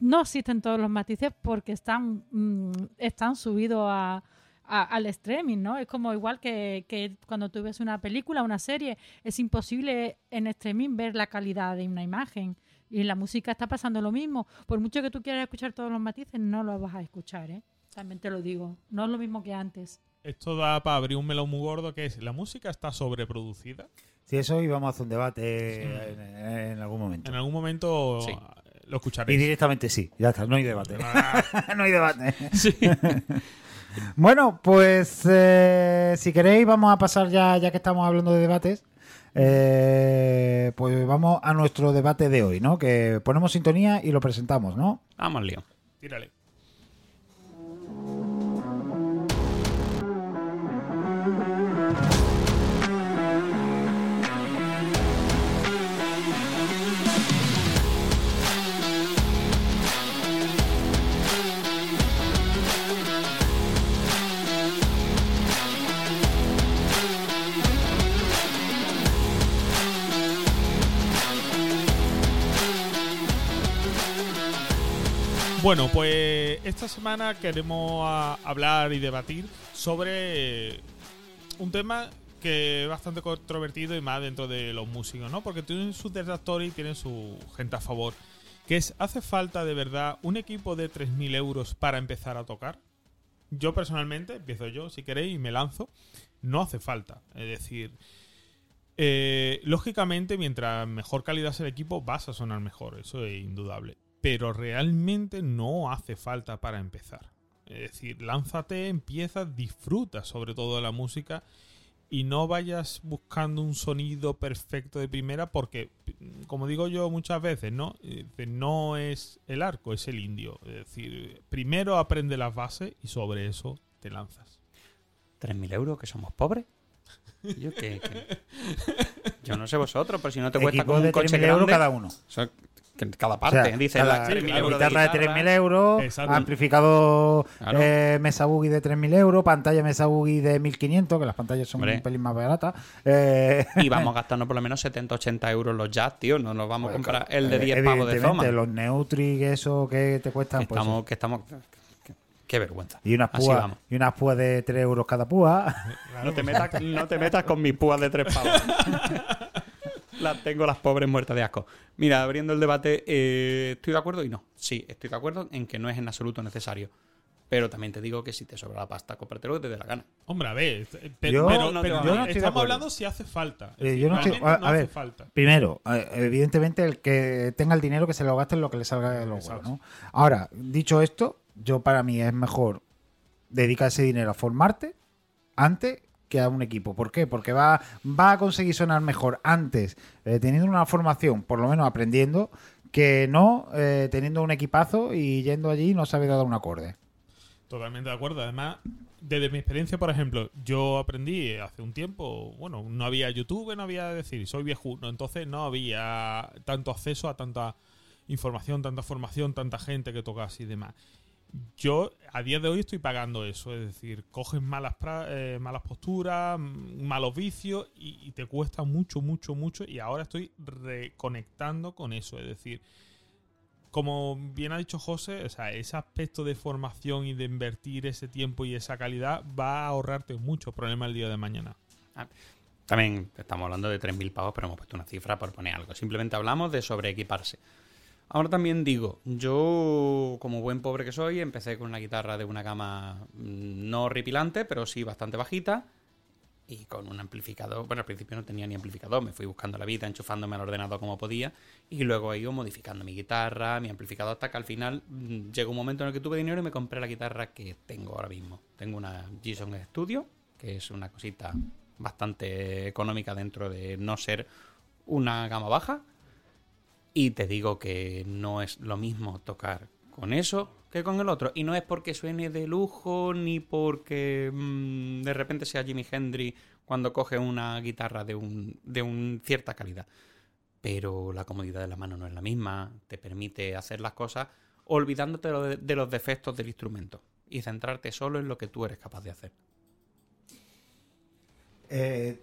no existen todos los matices porque están, mm, están subidos a, a- al streaming, ¿no? Es como igual que, que cuando tú ves una película, una serie, es imposible en streaming ver la calidad de una imagen. Y en la música está pasando lo mismo. Por mucho que tú quieras escuchar todos los matices, no lo vas a escuchar, ¿eh? También te lo digo. No es lo mismo que antes. Esto da para abrir un melón muy gordo que es, ¿la música está sobreproducida? Si eso íbamos a hacer un debate en, en algún momento. En algún momento Sí. lo Y escucharéis. directamente sí, ya está, no hay debate. Ah, no hay debate. Sí. Bueno, pues eh, si queréis vamos a pasar ya, ya que estamos hablando de debates, eh, pues vamos a nuestro debate de hoy, ¿no? Que ponemos sintonía y lo presentamos, ¿no? Vamos lío. tírale. Bueno, pues esta semana queremos hablar y debatir sobre un tema que es bastante controvertido y más dentro de los músicos, ¿no? Porque tienen sus detractores y tienen su gente a favor. Que es, ¿hace falta de verdad un equipo de 3.000 euros para empezar a tocar? Yo personalmente, empiezo yo, si queréis, y me lanzo. No hace falta. Es decir, eh, lógicamente, mientras mejor calidad sea el equipo, vas a sonar mejor, eso es indudable. Pero realmente no hace falta para empezar. Es decir, lánzate, empieza, disfruta sobre todo de la música y no vayas buscando un sonido perfecto de primera porque, como digo yo muchas veces, ¿no? No es el arco, es el indio. Es decir, primero aprende las bases y sobre eso te lanzas. ¿3.000 euros que somos pobres? Yo, que, que- Yo no sé vosotros, pero si no te cuesta como un coche 3.000 grande... euros cada uno. O sea, que cada O parte, sea, dice cada- la 3.000 la euros de guitarra de guitarra. 3.000 euros, Exacto. amplificador Claro. eh, Mesa Boogie de 3.000 euros, pantalla Mesa Boogie de 1.500, que las pantallas son Hombre. un pelín más baratas. Eh, Y vamos gastando por lo menos 70, 80 euros los jazz, tío. No nos vamos a Pues, comprar el de 10 pavos de Zoma. los Neutrik, eso que te cuestan, Que pues, estamos, que estamos... que- Qué vergüenza. y unas púas, y unas púas de 3 euros cada púa. No te, metas, no te metas con mis púas de tres pavos. las tengo las pobres muertas de asco. Mira, abriendo el debate, eh, ¿estoy de acuerdo y no? Sí, estoy de acuerdo en que no es en absoluto necesario. Pero también te digo que si te sobra la pasta, cómprate lo que te dé la gana. Hombre, a ver, eh, pero, Yo- pero- no, pero yo no estoy de estamos acuerdo. hablando si hace falta. Es Eh, decir, yo no estoy- realmente a- no a hace ver, falta. Primero, eh, evidentemente el que tenga el dinero que se lo gaste en lo que le salga de los huevos, ¿no? Ahora, dicho esto, yo para mí es mejor dedicar ese dinero a formarte antes que a un equipo. ¿Por qué? Porque va, va a conseguir sonar mejor antes eh, teniendo una formación, por lo menos aprendiendo, que no eh, teniendo un equipazo y yendo allí no sabe dar un acorde. Totalmente de acuerdo. Además, desde mi experiencia, por ejemplo, yo aprendí hace un tiempo, bueno, no había YouTube, no había, decir, soy viejuno, entonces no había tanto acceso a tanta información, tanta formación, tanta gente que tocas y demás. Yo a día de hoy estoy pagando eso, es decir, coges malas, eh, malas posturas, mm, malos vicios y, te cuesta mucho, mucho, mucho y ahora estoy reconectando con eso, es decir, como bien ha dicho José, o sea, ese aspecto de formación y de invertir ese tiempo y esa calidad va a ahorrarte muchos problemas el día de mañana. También estamos hablando de 3.000 pavos, pero hemos puesto una cifra por poner algo. Simplemente hablamos de sobreequiparse. Ahora también digo, yo como buen pobre que soy, empecé con una guitarra de una gama mm, no horripilante, pero sí bastante bajita. Y con un amplificador, bueno, al principio no tenía ni amplificador, me fui buscando la vida, enchufándome al ordenador como podía, y luego he ido modificando mi guitarra, mi amplificador, hasta que al final mm, llegó un momento en el que tuve dinero y me compré la guitarra que tengo ahora mismo. Tengo una Gibson Studio, que es una cosita bastante económica dentro de no ser una gama baja. Y te digo que no es lo mismo tocar con eso que con el otro. Y no es porque suene de lujo ni porque mm, de repente sea Jimi Hendrix cuando coge una guitarra de un, de un cierta calidad. Pero la comodidad de la mano no es la misma. Te permite hacer las cosas olvidándote de los defectos del instrumento y centrarte solo en lo que tú eres capaz de hacer. Eh,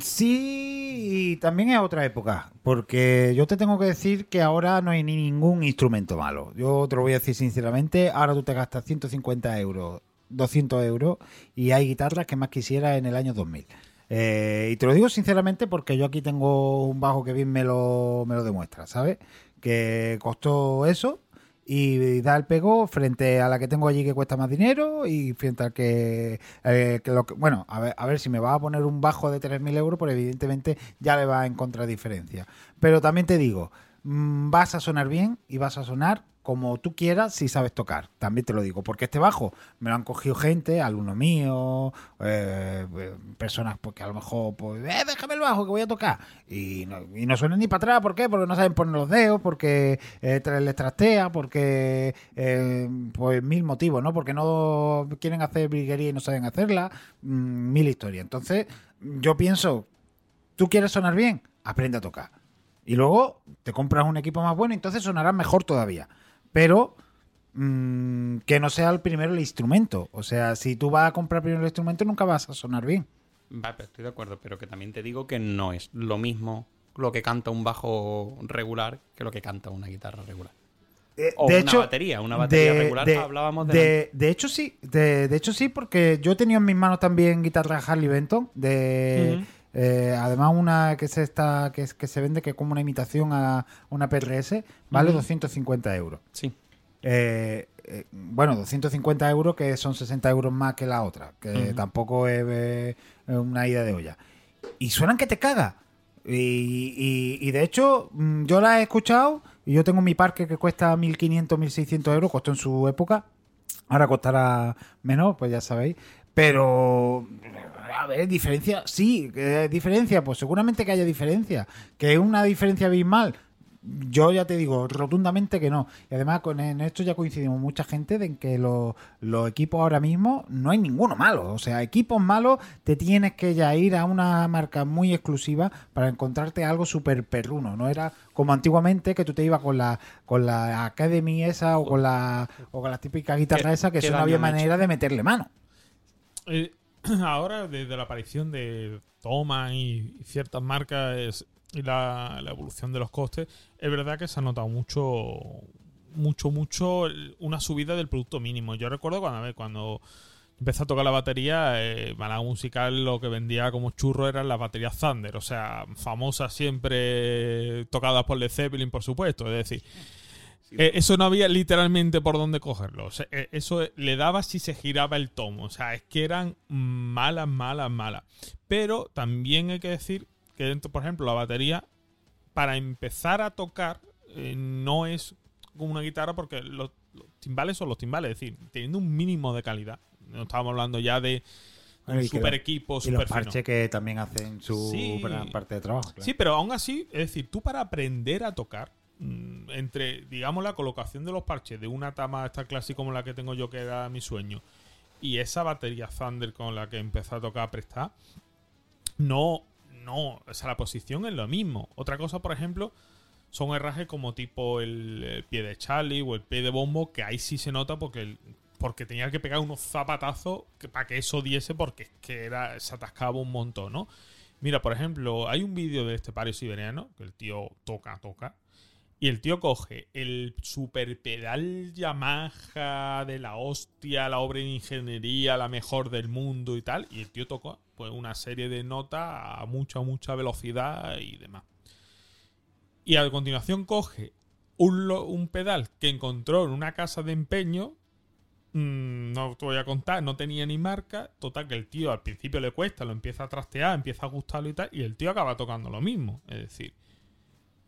sí, y también es otra época, porque yo te tengo que decir que ahora no hay ni ningún instrumento malo. Yo te lo voy a decir sinceramente, ahora tú te gastas 150 euros, 200 euros, y hay guitarras que más quisiera en el año 2000. Eh, y te lo digo sinceramente porque yo aquí tengo un bajo que bien me lo, me lo demuestra, ¿sabes? Que costó eso y da el pego frente a la que tengo allí que cuesta más dinero y frente al que, eh, lo que- bueno, a ver, a ver si me va a poner un bajo de 3.000 euros, pues evidentemente ya le va a encontrar diferencia. Pero también te digo, vas a sonar bien y vas a sonar como tú quieras si sabes tocar. También te lo digo, porque este bajo me lo han cogido gente, alumno mío, eh, eh, personas pues, que a lo mejor, pues, eh, déjame el bajo que voy a tocar. Y no, y no ni para atrás, ¿por qué? Porque no saben poner los dedos, porque eh, les trastea, porque, pues mil motivos, ¿no? Porque no quieren hacer briguería y no saben hacerla, mm, mil historias. Entonces, yo pienso, tú quieres sonar bien, aprende a tocar. Y luego te compras un equipo más bueno y entonces sonarás mejor todavía. Pero mm, que no sea el primero el instrumento. O sea, si tú vas a comprar primero el instrumento nunca vas a sonar bien. Va, pero estoy de acuerdo, pero que también te digo que no es lo mismo lo que canta un bajo regular que lo que canta una guitarra regular. Eh, O una batería, una batería regular, hablábamos de de, de hecho sí, de, de hecho sí, porque yo he tenido en mis manos también guitarra Harley Benton, de. Eh, además una que se está que, es- que se vende que es como una imitación a una PRS, vale Ujú. 250 euros. Sí. Eh, eh, bueno, 250 euros que son 60 euros más que la otra, que tampoco es, una ida de olla. Y suenan que te caga. Y, y- y de hecho, mm, yo la he escuchado y yo tengo mi parque que cuesta 1.500, 1.600 euros, costó en su época. Ahora costará menos, pues ya sabéis. Pero, a ver, diferencia, sí, ¿qué diferencia, pues seguramente que haya diferencia. Que es una diferencia abismal. Yo ya te digo rotundamente que no. Y además con en esto ya coincidimos mucha gente de en que los, los equipos ahora mismo no hay ninguno malo. O sea, equipos malos te tienes que ya ir a una marca muy exclusiva para encontrarte algo súper perruno. No era como antiguamente que tú te ibas con la con la Academy esa o con la o con la típica guitarra ¿Qué- esa que eso no había manera de meterle mano. Eh, ahora, desde la aparición de Toma y ciertas marcas y la, evolución de los costes, es verdad que se ha notado mucho, mucho, mucho una subida del producto mínimo. Yo recuerdo cuando, a ver, cuando empecé a tocar la batería, eh, Musical lo que vendía como churro eran las baterías Thunder, o sea, famosas siempre tocadas por Led Zeppelin, por supuesto. Es decir, eh, eso no había literalmente por dónde cogerlo. O sea, eh, eso le daba si se giraba el tomo. O sea, es que eran malas, malas, malas. Pero también hay que decir que dentro, por ejemplo, la batería, para empezar a tocar, eh, no es como una guitarra porque los, los timbales son los timbales. Es decir, teniendo un mínimo de calidad. No estábamos hablando ya de un y super equipo, Y los super fino. parches que también hacen su Sí. gran parte de trabajo. claro. Sí, pero aún así, es decir, tú para aprender a tocar, entre, digamos, la colocación de los parches de una tama esta clásica como la que tengo yo, que era mi sueño, y esa batería Thunder con la que empecé a tocar a prestar, no, no, o sea, la posición es lo mismo. Otra cosa, por ejemplo, son herrajes como tipo el, el pie de Charlie o el pie de bombo, que ahí sí se nota porque el- porque tenía que pegar unos zapatazos que- para que eso diese, porque es que se atascaba un montón, ¿no? Mira, por ejemplo, hay un vídeo de este pario siberiano que el tío toca, toca. Y el tío coge el super pedal Yamaha de la hostia, la obra de ingeniería, la mejor del mundo y tal. Y el tío toca pues, una serie de notas a mucha, mucha velocidad y demás. Y a continuación coge un, un pedal que encontró en una casa de empeño. Mm, no te voy a contar, no tenía ni marca. Total, que el tío al principio le cuesta, lo empieza a trastear, empieza a gustarlo y tal. Y el tío acaba tocando lo mismo. Es decir,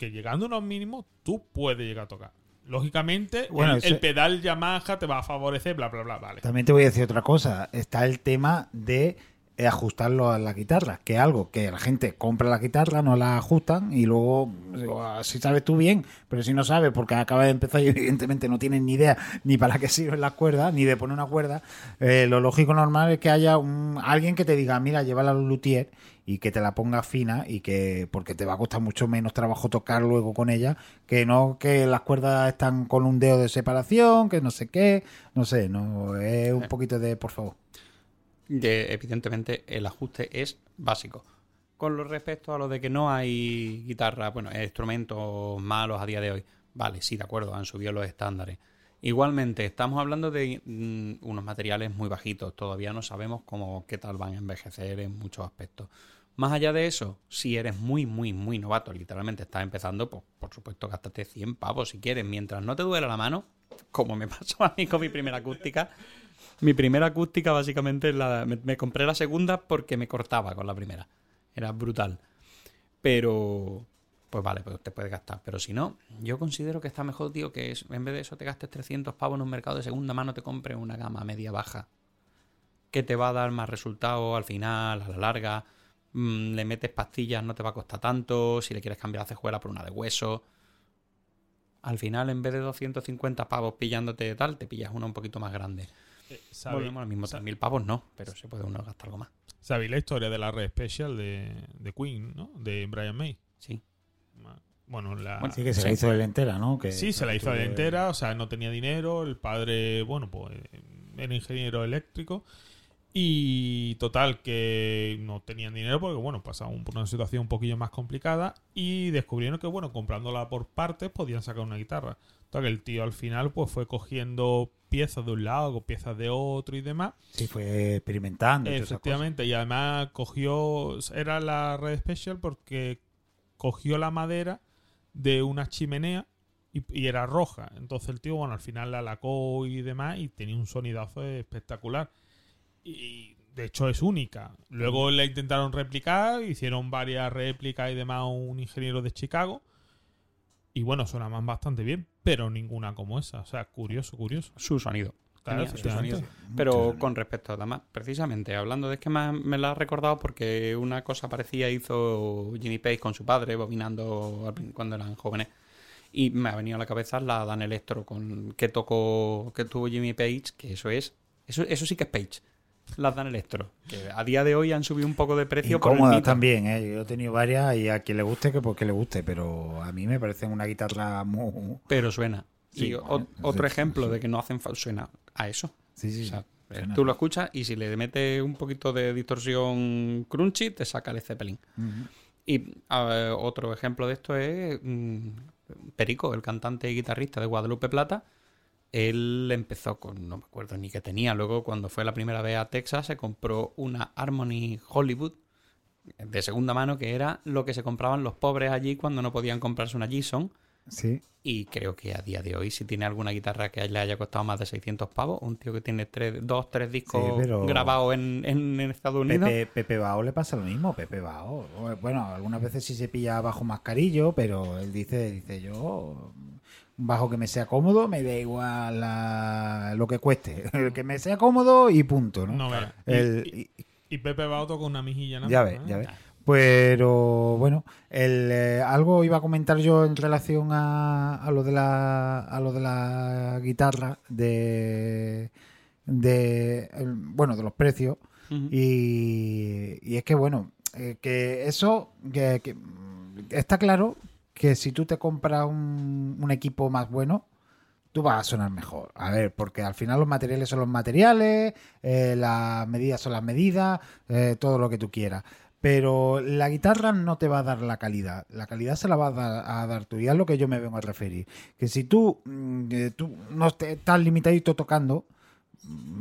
que llegando a unos mínimos, tú puedes llegar a tocar. Lógicamente, Bueno, el, pedal Yamaha te va a favorecer, bla, bla, bla, vale. También te voy a decir otra cosa. Está el tema de eh, ajustarlo a la guitarra, que es algo que la gente compra la guitarra, no la ajustan y luego, ah, si sabes tú bien, pero si no sabes porque acaba de empezar y evidentemente no tienes ni idea ni para qué sirven las cuerdas, ni de poner una cuerda, eh, lo lógico normal es que haya un, alguien que te diga, mira, llévala al luthier y que te la ponga fina y que porque te va a costar mucho menos trabajo tocar luego con ella que no que las cuerdas están con un dedo de separación que no sé qué no sé no es un poquito de por favor que evidentemente el ajuste es básico. Con lo respecto a lo de que no hay guitarra, bueno, instrumentos malos a día de hoy. Vale, sí, de acuerdo, han subido los estándares. Igualmente, estamos hablando de mm, unos materiales muy bajitos. Todavía no sabemos cómo, qué tal van a envejecer en muchos aspectos. Más allá de eso, si eres muy, muy, muy novato, literalmente estás empezando, pues por supuesto, gástate 100 pavos si quieres. Mientras no te duela la mano, como me pasó a mí con mi primera acústica. Mi primera acústica, básicamente, la, me, compré la segunda porque me cortaba con la primera. Era brutal. Pero, pues vale, pues te puedes gastar. Pero si no, yo considero que está mejor, tío, que es- en vez de eso te gastes 300 pavos en un mercado de segunda mano, te compres una gama media-baja. Que te va a dar más resultados al final, a la larga. Mm, le metes pastillas, no te va a costar tanto. Si le quieres cambiar la cejuela por una de hueso. Al final, en vez de 250 pavos pillándote tal, te pillas una un poquito más grande. Eh, ¿Sabéis, Volvemos al mismo 3.000 pavos, no, pero se puede uno gastar algo más. sabéis la historia de la red special de, de Queen, ¿no? De Brian May. Sí. Bueno, la, Bueno, Sí, que se la hizo él entera, ¿no? Que, Sí, se la hizo de entera, o sea, no tenía dinero, el padre, bueno, pues era ingeniero eléctrico y total que no tenían dinero porque, bueno, pasaban por una situación un poquillo más complicada y descubrieron que, bueno, comprándola por partes podían sacar una guitarra. Que el tío al final pues fue cogiendo piezas de un lado, piezas de otro y demás. Sí, fue experimentando. Efectivamente, y además cogió, era la red special porque cogió la madera de una chimenea y, y era roja. Entonces el tío, bueno, al final la lacó y demás y tenía un sonidazo espectacular. Y de hecho es única. Luego la intentaron replicar, hicieron varias réplicas y demás un ingeniero de Chicago. Y bueno, sonaban bastante bien, pero ninguna como esa. O sea, curioso, curioso. Su sonido. Claro, Tenía su sonido. Pero con respecto a además, precisamente, hablando de es que me, me la ha recordado porque una cosa parecida hizo Jimmy Page con su padre, bobinando cuando eran jóvenes. Y me ha venido a la cabeza la Dan Electro con que tocó, que tuvo Jimmy Page, que eso es, eso, eso sí que es Page. Las Dan Electro, que a día de hoy han subido un poco de precio mito. también, ¿eh? Yo he tenido varias y a quien le guste, que porque le guste, pero a mí me parecen una guitarra muy... Pero suena. Sí, y bueno, otro sí, ejemplo sí. de que no hacen falta suena a eso. Sí, sí, O sea, tú lo escuchas y si le metes un poquito de distorsión crunchy, te saca el Zeppelin. Y ver, otro ejemplo de esto es mm, Perico, el cantante y guitarrista de Guadalupe Plata. Él empezó con, no me acuerdo ni qué tenía. Luego, cuando fue la primera vez a Texas, se compró una Harmony Hollywood de segunda mano, que era lo que se compraban los pobres allí cuando no podían comprarse una Gibson. Sí. Y creo que a día de hoy, si tiene alguna guitarra que le haya costado más de 600 pavos, un tío que tiene tres, dos, tres discos Sí, pero- grabados en, en- en Estados Unidos. Pepe, Pepe Bao le pasa lo mismo, Pepe Bao. Bueno, algunas veces sí se pilla bajo mascarillo, pero él dice, dice yo, un bajo que me sea cómodo, me da igual la- lo que cueste. El que me sea cómodo y punto, ¿no? No. Y- El- y, y Pepe Bauto con una mijilla nada ya ves, ¿eh? ya ves. Pero bueno, el, eh, algo iba a comentar yo en relación a, a lo de la a lo de la guitarra de de el- bueno de los precios y, y es que bueno eh, que eso que, que, está claro que si tú te compras un, equipo más bueno tú vas a sonar mejor. A ver, porque al final los materiales son los materiales, eh, las medidas son las medidas, eh, todo lo que tú quieras. Pero la guitarra no te va a dar la calidad. La calidad se la va a dar, a tú. Y es lo que yo me vengo a referir. Que si tú, mm, eh, tú no estás limitadito tocando,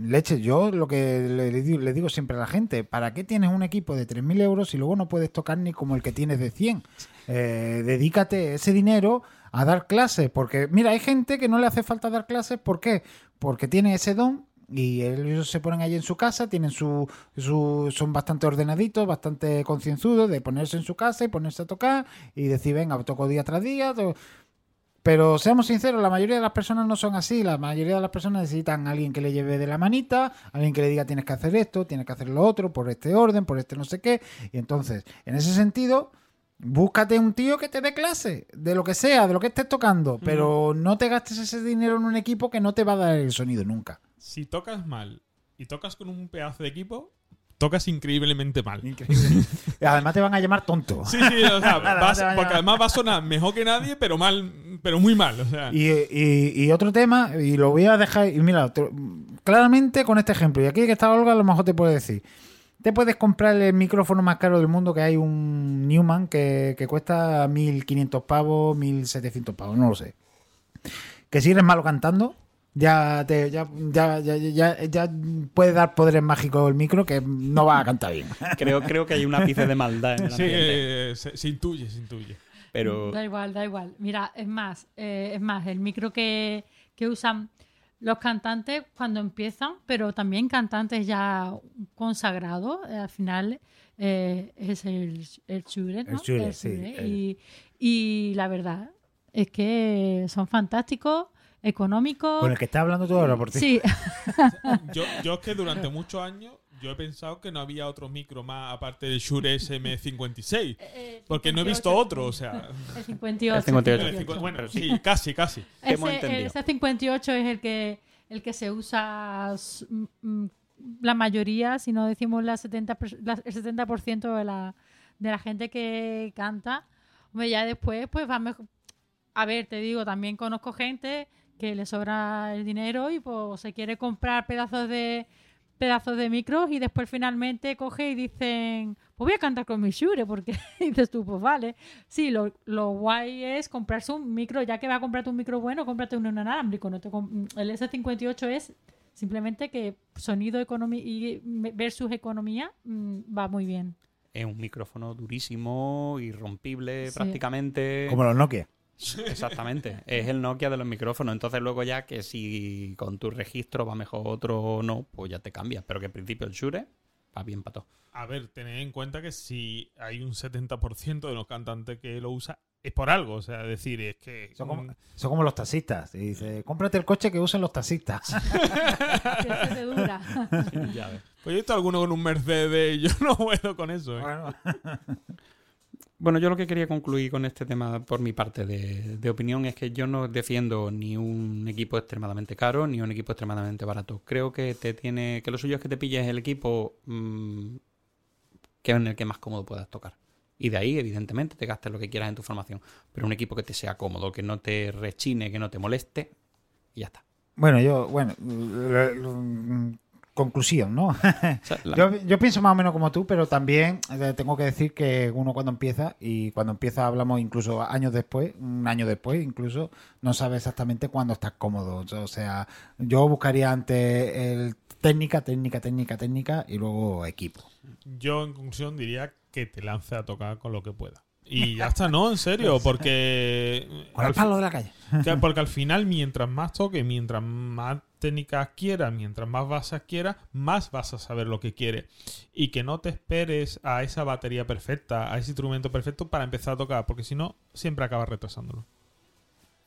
leche, yo lo que le, le digo, siempre a la gente, ¿para qué tienes un equipo de 3.000 euros si luego no puedes tocar ni como el que tienes de 100? Eh, dedícate ese dinero a dar clases, porque mira, hay gente que no le hace falta dar clases, ¿por qué? Porque tiene ese don y ellos se ponen allí en su casa, tienen su, su son bastante ordenaditos, bastante concienzudos de ponerse en su casa y ponerse a tocar y decir, venga, toco día tras día. Pero seamos sinceros, la mayoría de las personas no son así. La mayoría de las personas necesitan a alguien que le lleve de la manita, alguien que le diga tienes que hacer esto, tienes que hacer lo otro, por este orden, por este no sé qué. Y entonces, en ese sentido, búscate un tío que te dé clase, de lo que sea, de lo que estés tocando, pero no te gastes ese dinero en un equipo que no te va a dar el sonido nunca. Si tocas mal y tocas con un pedazo de equipo, tocas increíblemente mal. Además te van a llamar tonto. Sí, sí, o sea, vas- porque además va a sonar mejor que nadie, pero mal, pero muy mal. O sea, Y, y- y otro tema, y lo voy a dejar, y mira, te- claramente con este ejemplo, y aquí que está Olga, a lo mejor te puede decir, te puedes comprar el micrófono más caro del mundo, que hay un Newman que, que cuesta 1.500 pavos, 1.700 pavos, no lo sé. Que si eres malo cantando, Ya, te, ya, ya, ya, ya, ya puede dar poderes mágicos el micro que no va a cantar bien. Creo, creo que hay un ápice de maldad en el Sí, ambiente. eh, se, se intuye, se intuye. Pero Da igual, da igual. Mira, es más, eh, es más, el micro que, que usan los cantantes cuando empiezan, pero también cantantes ya consagrados, eh, al final eh, es el, el Shure, ¿no? El Shure, sí, y la verdad es que son fantásticos, económicos. Con el que está hablando todo ahora por ti. Sí, Yo, yo es que durante muchos años yo he pensado que no había otro micro más aparte del Shure SM56. Eh, Porque no he 58, visto otro, o sea. El 58. El 58. el cincu- Bueno, Pero sí, casi, casi. Hemos Ese, entendido. ese 58 es el que, el que se usa la mayoría, si no decimos la 70, per- la- el 70% de la, de la gente que canta. Hombre, ya después, pues va mejor. A ver, te digo, también conozco gente que le sobra el dinero y pues se quiere comprar pedazos de pedazos de micros y después finalmente coge y dicen, pues voy a cantar con mi Shure, porque dices tú, pues vale. Sí, lo, lo guay es comprarse un micro, ya que va a comprarte un micro bueno, cómprate un inalámbrico. No te el S58 es simplemente que sonido y versus economía mm, va muy bien. es un micrófono durísimo, irrompible Sí. prácticamente. Como los Nokia. Exactamente. Es el Nokia de los micrófonos. Entonces luego ya que si con tu registro va mejor otro o no, pues ya te cambias. Pero que en principio el Shure va bien para todo. A ver, tened en cuenta que si hay un 70% de los cantantes que lo usa, es por algo. O sea, decir, es que. Son como, son como los taxistas. Y dice, cómprate el coche que usan los taxistas. Que se te dura. ya ves. Pues yo he visto alguno con un Mercedes y yo no puedo con eso. ¿eh? Bueno, Bueno, yo lo que quería concluir con este tema por mi parte de, opinión es que yo no defiendo ni un equipo extremadamente caro ni un equipo extremadamente barato. Creo que te tiene que lo suyo es que te pilles el equipo mm, que en el que más cómodo puedas tocar. Y de ahí, evidentemente, te gastes lo que quieras en tu formación. Pero un equipo que te sea cómodo, que no te rechine, que no te moleste, y ya está. bueno yo, bueno, conclusión, ¿no? Yo, yo pienso más o menos como tú, pero también eh, tengo que decir que uno cuando empieza, y cuando empieza hablamos incluso años después, un año después incluso, no sabe exactamente cuándo estás cómodo. O sea, yo buscaría antes el técnica, técnica, técnica, técnica y luego equipo. Yo, en conclusión, diría que te lance a tocar con lo que pueda. Y ya está, no, en serio, porque. Con el al palo de la calle. Que- Porque al final, mientras más toques, mientras más técnicas quieras, mientras más bases quieras, más vas a saber lo que quieres. Y que no te esperes a esa batería perfecta, a ese instrumento perfecto para empezar a tocar, porque si no, siempre acabas retrasándolo.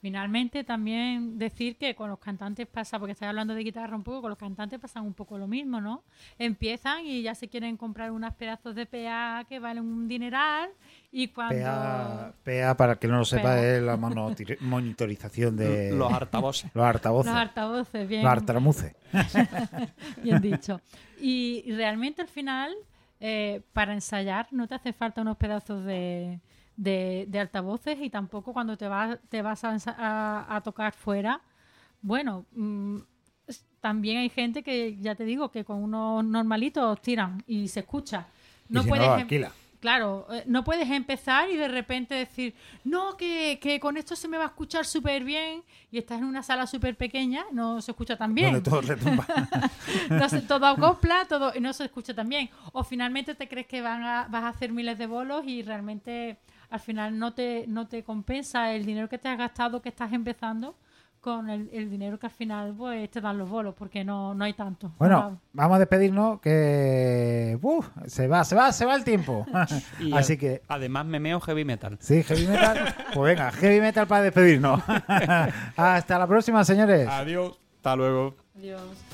Finalmente, también decir que con los cantantes pasa, porque estoy hablando de guitarra un poco, con los cantantes pasan un poco lo mismo, ¿no? Empiezan y ya se quieren comprar unos pedazos de PA que valen un dineral y cuando... PA, PA, para que no lo sepa, PA. es la monitorización de los altavoces. los altavoces. Los altavoces, bien, Los artamuces. bien dicho. Y, y realmente al final, eh, para ensayar, no te hace falta unos pedazos de, de- de altavoces y tampoco cuando te vas, te vas a, ensa- a- a tocar fuera. Bueno, mm, también hay gente que, ya te digo, que con unos normalitos tiran y se escucha. Y No si puedes no, em-. Claro, eh, no puedes empezar y de repente decir, no, que, que con esto se me va a escuchar súper bien y estás en una sala súper pequeña, no se escucha tan bien. Donde todo retumba. Se- todo acopla, todo y no se escucha tan bien. O finalmente te crees que van a, vas a hacer miles de bolos y realmente al final no te, no te compensa el dinero que te has gastado, que estás empezando, con el, el dinero que al final pues, te dan los bolos, porque no, no hay tanto. Bueno, vamos a despedirnos que uf, se va, se va, se va el tiempo. Y Así que Además, memeo heavy metal. sí, heavy metal. Pues venga, heavy metal para despedirnos. Hasta la próxima, señores. Adiós. Hasta luego. Adiós.